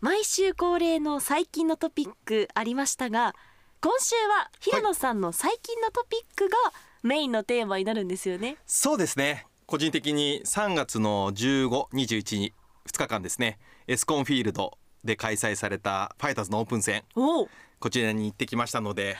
毎週恒例の最近のトピックありましたが今週は平野さんの最近のトピックがメインのテーマになるんですよね、そうですね。個人的に3月の15、21に2日間ですね。エスコンフィールドで開催されたファイターズのオープン戦。こちらに行ってきましたので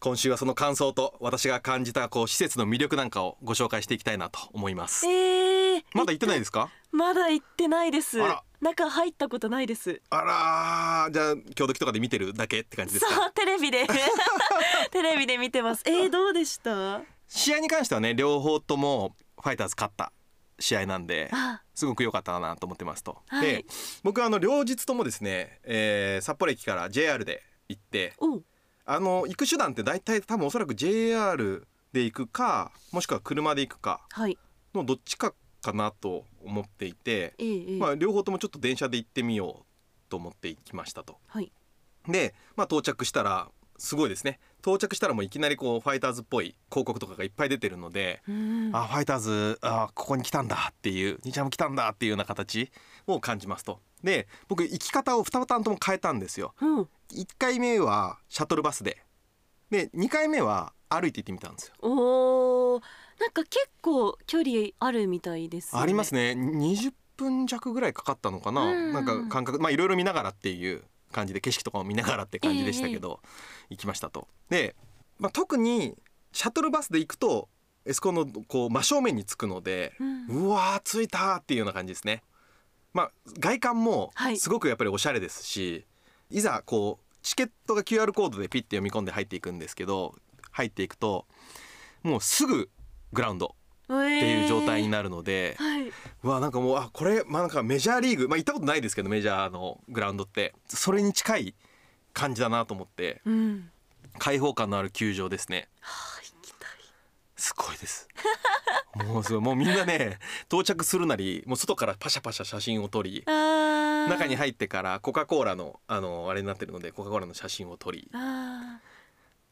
今週はその感想と私が感じたこう施設の魅力なんかをご紹介していきたいなと思います。えー、まだ行ってないですか？まだ行ってないです。あら中入ったことないです。あらー。じゃあ今日時とかで見てるだけって感じですか？そうテレビで。テレビで見てます。えー、どうでした？試合に関してはね両方ともファイターズ勝った試合なんであ。すごく良かったなと思ってますと、はい。で僕はあの両日ともですね、えー札幌駅から JR で行ってあの行く手段って大体多分おそらく JR で行くかもしくは車で行くかはい。のどっちかかなと思っていて、まあ、両方ともちょっと電車で行ってみようと思って行きましたと。はいで、まあ、到着したらすごいですね到着したらもういきなりこうファイターズっぽい広告とかがいっぱい出てるので、うんあファイターズあここに来たんだっていう兄ちゃんも来たんだっていうような形を感じますと。で僕行き方を2パターンとも変えたんですよ。うん1回目はシャトルバスでで2回目は歩いて行ってみたんですよ。おー。なんか結構距離あるみたいです、ね、ありますね。20分弱ぐらいかかったのかな、うんなんか感覚まあいろいろ見ながらっていう感じで景色とかも見ながらって感じでしたけど、行きましたと。で、まあ、特にシャトルバスで行くとエスコンのこう真正面につくので、うん。うわー着いたっていうような感じですね。まあ外観もはい。すごくやっぱりおしゃれですし、い、ざこうチケットが QR コードでピッて読み込んで入っていくんですけど入っていくともうすぐグラウンドっっていう状態になるので、はいうわなんかもうあこれまあなんかメジャーリーグまあ行ったことないですけどメジャーのグラウンドってそれに近い感じだなと思ってうん。開放感のある球場ですね。はあ行きたい。すごいです。もうすごい。もうみんなね到着するなりもう外からパシャパシャ写真を撮り中に入ってからコカ・コーラのあのあれになってるのでコカ・コーラの写真を撮り。あ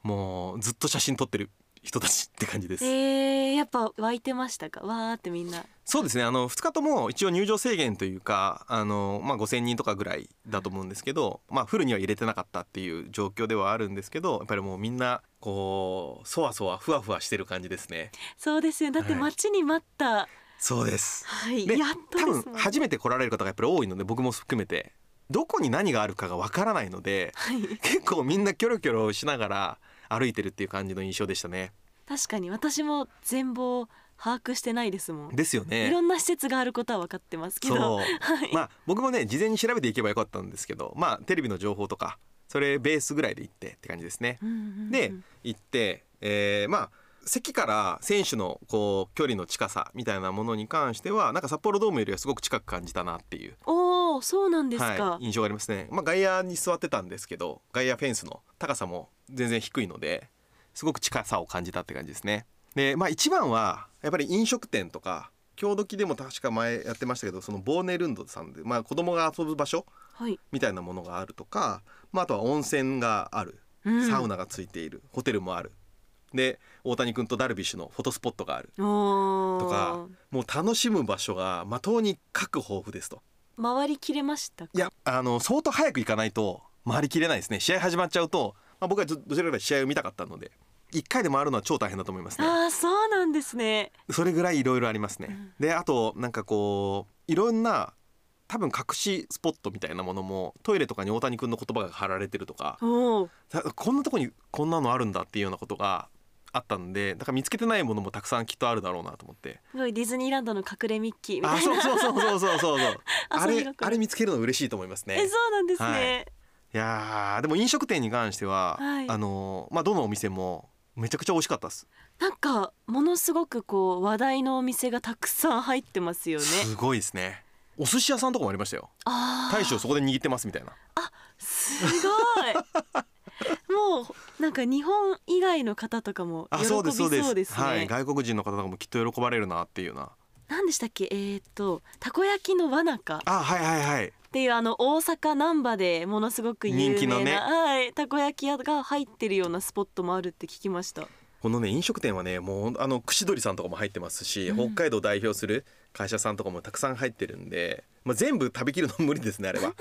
もうずっと写真撮ってる人たちって感じです、ーえー、やっぱ湧いてましたか？わーってみんな。そうですね。あの2日とも一応入場制限というかあの、まあ、5,000人とかぐらいだと思うんですけど、まあ、フルには入れてなかったっていう状況ではあるんですけどやっぱりもうみんなこうそわそわふわふわしてる感じですね。そうですよ。だってはい。待ちに待った。そうです。はい、でやっと多ですもん分初めて来られる方がやっぱり多いので僕も含めてどこに何があるかがわからないのではい。結構みんなキョロキョロしながら歩いてるっていう感じの印象でしたね。確かに私も全貌把握してないですもん、ですよいねろんな施設があることは分かってますけど。そう。はい、まあ僕もね事前に調べていけばよかったんですけどまあテレビの情報とかそれベースぐらいで行ってって感じですね。うんうんうん。で行って、えーまあ席から選手のこう距離の近さみたいなものに関してはなんか札幌ドームよりはすごく近く感じたなっていう、おおそうなんですか、はい、印象がありますね。まあ、外野に座ってたんですけど外野フェンスの高さも全然低いのですごく近さを感じたって感じですね。でまあ一番はやっぱり飲食店とか今日時でも確か前やってましたけどそのボーネルンドさんで、まあ、子供が遊ぶ場所はい、みたいなものがあるとか、まあ、あとは温泉があるうん。サウナがついている、ホテルもあるで大谷君とダルビッシュのフォトスポットがある。とかもう楽しむ場所がまとうに各豊富ですと。回りきれましたか？いやあの相当早く行かないと回りきれないですね。試合始まっちゃうと、まあ、僕はどどちらかというと試合を見たかったので1回で回るのは超大変だと思いますね。ああそうなんですね。それぐらいいろいろありますね、うん。であとなんかこういろんな多分隠しスポットみたいなものもトイレとかに大谷君の言葉が貼られてるとかこんなとこにこんなのあるんだっていうようなことがあったんでだから見つけてないものもたくさんきっとあるだろうなと思って。すごいディズニーランドの隠れミッキーみたあいな。そうそうそうそうそうそう。そうあれあれ見つけるの嬉しいと思いますね。えそうなんですね、はい。いやーでも飲食店に関しては、はい。あのまあどのお店もめちゃくちゃ美味しかったです、なんかものすごくこう話題のお店がたくさん入ってますよね。すごいですね。お寿司屋さんとかもありましたよ。大将そこで握ってますみたいな。すごいもうなんか日本以外の方とかも喜びそうですね。はい、外国人の方とかもきっと喜ばれるなっていうな。何でしたっけ？えー、っとたこ焼きのわなか。あはいはいはい。っていうあの大阪難波でものすごく有名な、ね、はい。たこ焼き屋が入ってるようなスポットもあるって聞きました。このね飲食店はねもうあの串鳥さんとかも入ってますし、うん、北海道代表する会社さんとかもたくさん入ってるんで、まあ、全部食べきるの無理ですねあれは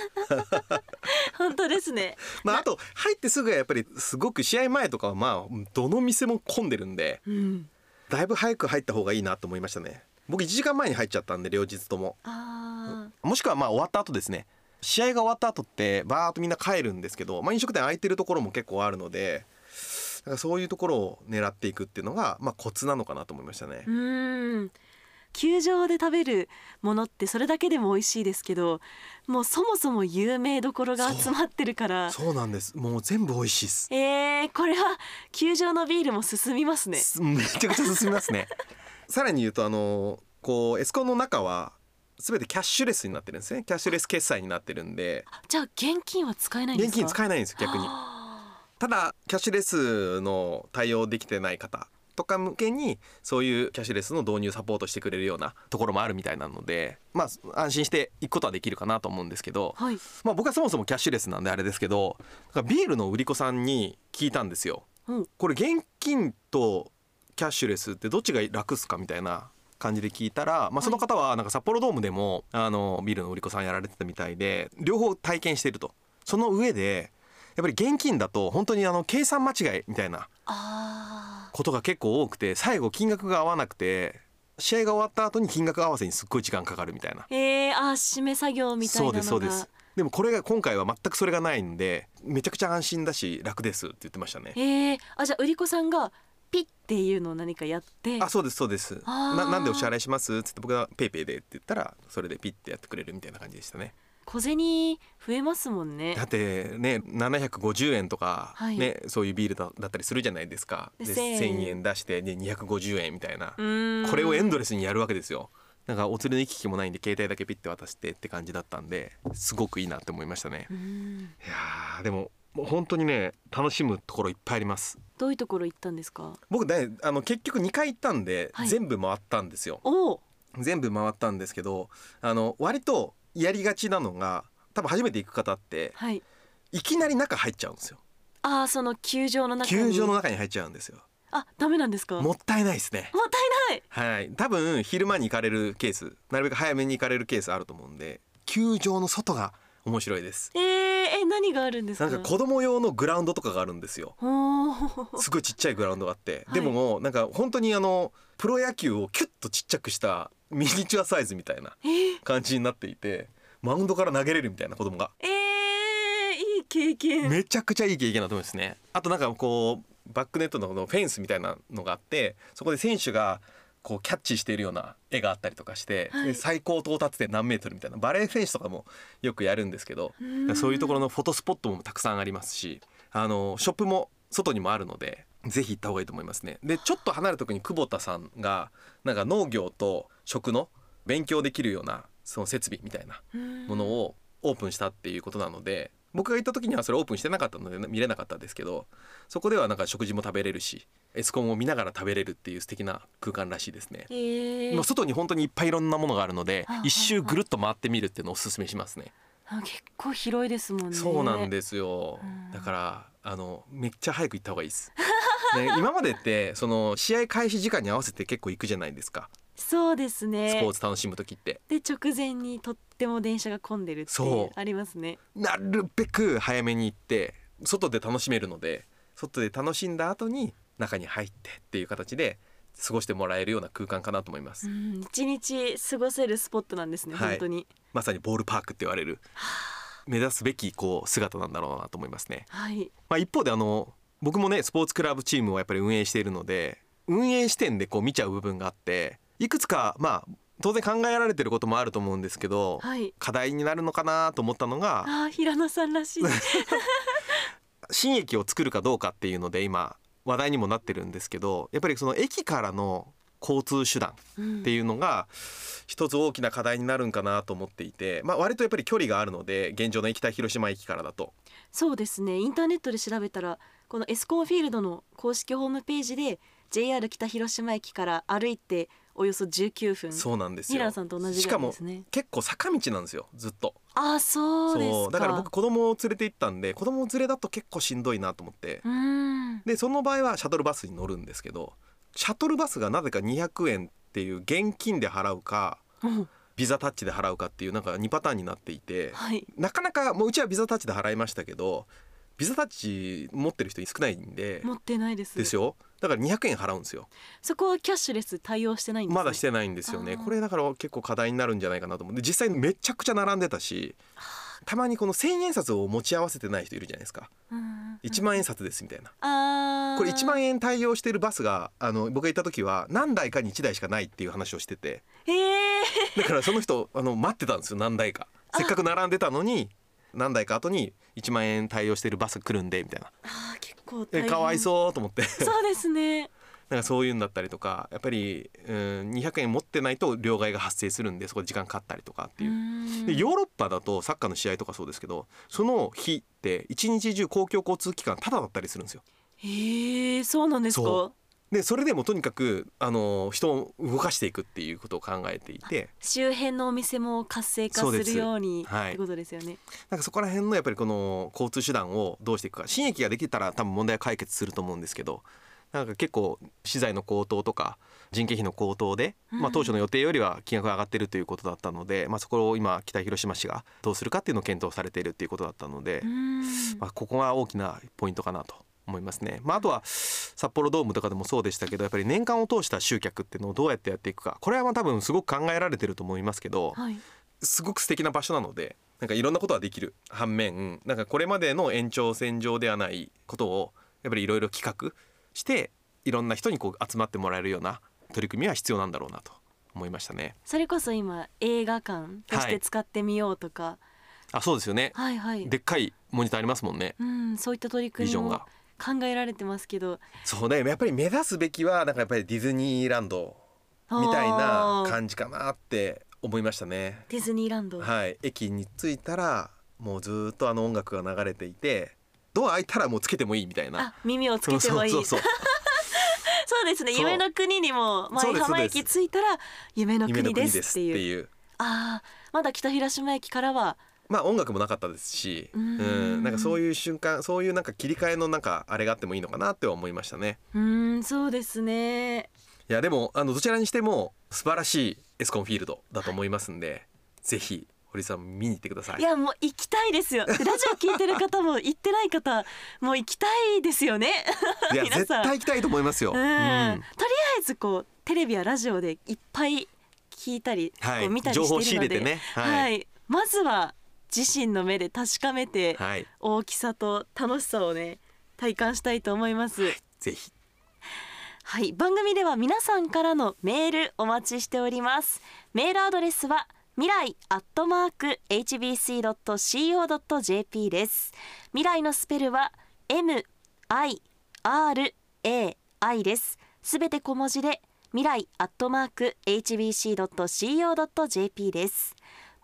本当ですね。まああと入ってすぐはやっぱりすごく試合前とかはまあどの店も混んでるんで、うん、だいぶ早く入った方がいいなと思いましたね。僕1時間前に入っちゃったんで両日とも。もしくはまあ終わった後ですね。試合が終わった後ってバーッとみんな帰るんですけど、まあ、飲食店空いてるところも結構あるのでだからそういうところを狙っていくっていうのが、まあ、コツなのかなと思いましたね。うん球場で食べるものってそれだけでも美味しいですけどもうそもそも有名どころが集まってるから。そうなんです。もう全部美味しいです。えー、これは球場のビールも進みますね。めちゃくちゃ進みますね。さらに言うとあのこうエスコンの中は全てキャッシュレスになってるんですね。キャッシュレス決済になってるんで。じゃあ現金は使えないんですか？現金使えないんです逆に。ただキャッシュレスの対応できてない方とか向けにそういうキャッシュレスの導入サポートしてくれるようなところもあるみたいなのでまあ安心していくことはできるかなと思うんですけど、はい、まあ僕はそもそもキャッシュレスなんであれですけどビールの売り子さんに聞いたんですよ。うん、これ現金とキャッシュレスってどっちが楽っすかみたいな感じで聞いたら、まあ、その方はなんか札幌ドームでもあのビールの売り子さんやられてたみたいで両方体験していると。その上でやっぱり現金だと本当にあの計算間違いみたいなことが結構多くて最後金額が合わなくて試合が終わった後に金額合わせにすっごい時間かかるみたいな。えー、あ締め作業みたいなそうですそうですでもこれが今回は全くそれがないんでめちゃくちゃ安心だし楽ですって言ってましたね。えー、あじゃあ売り子さんがピッっていうのを何かやってあそうですそうですななんでお支払いしますっつって僕がペイペイでって言ったらそれでピッてやってくれるみたいな感じでしたね。小銭増えますもんね。だってね750円とかね、はい、そういうビールだったりするじゃないですか。で1000円。出して、ね、250円みたいな。これをエンドレスにやるわけですよ。なんかお釣りの行き来もないんで携帯だけピッて渡してって感じだったんですごくいいなって思いましたね。いやでも本当にね楽しむところいっぱいあります。どういうところ行ったんですか？僕ねあの結局2回行ったんで、はい、全部回ったんですよ。全部回ったんですけどあの割とやりがちなのが多分初めて行く方って、はい、いきなり中入っちゃうんですよ。ああその球場の中球場の中に入っちゃうんですよ。あダメなんですか？もったいないですね。もったいない。はい。多分昼間に行かれるケースなるべく早めに行かれるケースあると思うんで球場の外が面白いです。えー、え何があるんですか？なんか子供用のグラウンドとかがあるんですよ。すごいちっちゃいグラウンドがあって、はい、でももうなんか本当にあのプロ野球をキュッとちっちゃくした ミニチュアサイズみたいな感じになっていてマウンドから投げれるみたいな子供が。えー、いい経験。めちゃくちゃいい経験だと思いますね。あとなんかこうバックネットのフェンスみたいなのがあってそこで選手がこうキャッチしているような絵があったりとかして、はい、最高到達点何メートルみたいなバレー選手とかもよくやるんですけどそういうところのフォトスポットもたくさんありますしあのショップも外にもあるのでぜひ行った方がいいと思いますね。でちょっと離れた時に久保田さんがなんか農業と食の勉強できるようなその設備みたいなものをオープンしたっていうことなので僕が行った時にはそれオープンしてなかったので見れなかったんですけどそこではなんか食事も食べれるしエスコンを見ながら食べれるっていう素敵な空間らしいですね。もう外に本当にいっぱいいろんなものがあるので一周ぐるっと回ってみるっていうのをおすすめしますね。結構広いですもんね。そうなんですよ。だからあのめっちゃ早く行った方がいいです。ね、今までってその試合開始時間に合わせて結構行くじゃないですか。そうですね。スポーツ楽しむ時って。で直前にとっても電車が混んでるってありますね。なるべく早めに行って外で楽しめるので外で楽しんだ後に中に入ってっていう形で過ごしてもらえるような空間かなと思います。一日過ごせるスポットなんですね、はい、本当に。まさにボールパークって言われる。目指すべきこう姿なんだろうなと思いますね、はい、まあ一方であの僕もねスポーツクラブチームをやっぱり運営しているので運営視点でこう見ちゃう部分があっていくつかまあ当然考えられてることもあると思うんですけど、はい、課題になるのかなと思ったのがあ平野さんらしい。新駅を作るかどうかっていうので今話題にもなってるんですけどやっぱりその駅からの交通手段っていうのが一つ大きな課題になるんかなと思っていて、まあ、割とやっぱり距離があるので現状の行きたい広島駅からだと。そうですね。インターネットで調べたらこのエスコンフィールドの公式ホームページで JR 北広島駅から歩いておよそ19分。そうなんですよ。ミラーさんと同じぐらいですね。結構坂道なんですよずっと。あーそうですか。だから僕子供を連れて行ったんで子供連れだと結構しんどいなと思って。でその場合はシャトルバスに乗るんですけどシャトルバスがなぜか200円っていう現金で払うかうん。ビザタッチで払うかっていうなんか2パターンになっていてはい。なかなかもううちはビザタッチで払いましたけどビザタッチ持ってる人少ないんで。持ってないです。ですよ。だから200円払うんですよ。そこはキャッシュレス対応してないんです、ね、まだしてないんですよね。これだから結構課題になるんじゃないかなと思って。実際にめちゃくちゃ並んでたしたまにこの千円札を持ち合わせてない人いるじゃないですか。うん1万円札ですみたいな。これ1万円対応してるバスがあの僕が行った時は何台かに1台しかないっていう話をしてて。ええだからその人あの待ってたんですよ。何台か。せっかく並んでたのに何台か後に1万円対応してるバス来るんでみたいな。あー結構大え変かわいそうと思って。そうですね。なんかそういうんだったりとかやっぱり、うん、200円持ってないと両替が発生するんでそこで時間かかったりとかっていう。でヨーロッパだとサッカーの試合とかそうですけどその日って一日中公共交通機関タダだったりするんですよ。へえそうなんですか？そでそれでもとにかくあの人を動かしていくっていうことを考えていて。周辺のお店も活性化す。るようにはい。ってことですよね。なんかそこら辺のやっぱりこの交通手段をどうしていくか新駅ができたら多分問題は解決すると思うんですけど。なんか結構資材の高騰とか人件費の高騰で、まあ、当初の予定よりは金額が上がってるということだったので、まあ、そこを今北広島市がどうするかっていうのを検討されているっていうことだったので。う、ん。まあ、ここが大きなポイントかなと思いますね。まあ、あとは札幌ドームとかでもそうでしたけどやっぱり年間を通した集客っていうのをどうやってやっていくかこれはまあ多分すごく考えられてると思いますけど、はい。すごく素敵な場所なのでなんかいろんなことができる反面なんかこれまでの延長線上ではないことをやっぱりいろいろ企画していろんな人にこう集まってもらえるような取り組みは必要なんだろうなと思いましたね。それこそ今映画館として使ってみようとか、あそうですよね。はい、はいでっかいモニターありますもんね。うんそういった取り組みも。考えられてますけど。そうねやっぱり目指すべきはなんかやっぱりディズニーランドみたいな感じかなって思いましたね。ディズニーランド、はい、駅に着いたらもうずっとあの音楽が流れていてドア開いたらもうつけてもいいみたいな。あ耳をつけてもいい。そうそうそうそう。ですね。夢の国にも舞浜駅着いたら夢の国ですすっていう。ああまだ北広島駅からはまあ音楽もなかったですしううんんなんかそういう瞬間そういうなんか切り替えのなんかあれがあってもいいのかなっては思いましたね。うーんそうですね。いやでもあのどちらにしても素晴らしいエスコンフィールドだと思いますんで、ぜひ堀さん見に行ってください。いやもう行きたいですよ。ラジオ聞いてる方も行ってない方もう行きたいですよね。いや絶対行きたいと思いますよ、うん、うん。とりあえずこうテレビやラジオでいっぱい聞いたり、はい。こう見たりしてるので。仕入れてね。は、はいい。まずは自身の目で確かめて、はい大きさと楽しさをね体感したいと思います。ぜひはい、番組では皆さんからのメールお待ちしております。メールアドレスは未来アットマーク hbc.co.jp です。未来のスペルは M I R A I です。すべて小文字で未来アットマーク hbc.co.jp です。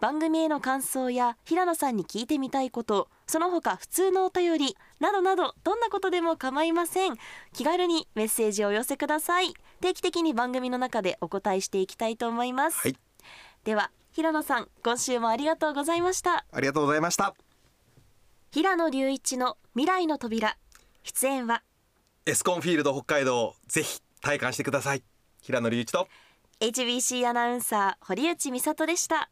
番組への感想や平野さんに聞いてみたいことその他普通のお便りなどなどどんなことでも構いません。気軽にメッセージをお寄せください。定期的に番組の中でお答えしていきたいと思います、はい。では平野さん今週もありがとうございました。ありがとうございました。平野隆一の未来の扉。出演は？エスコンフィールド北海道ぜひ体感してください。平野隆一と。HBC アナウンサー堀内美里でした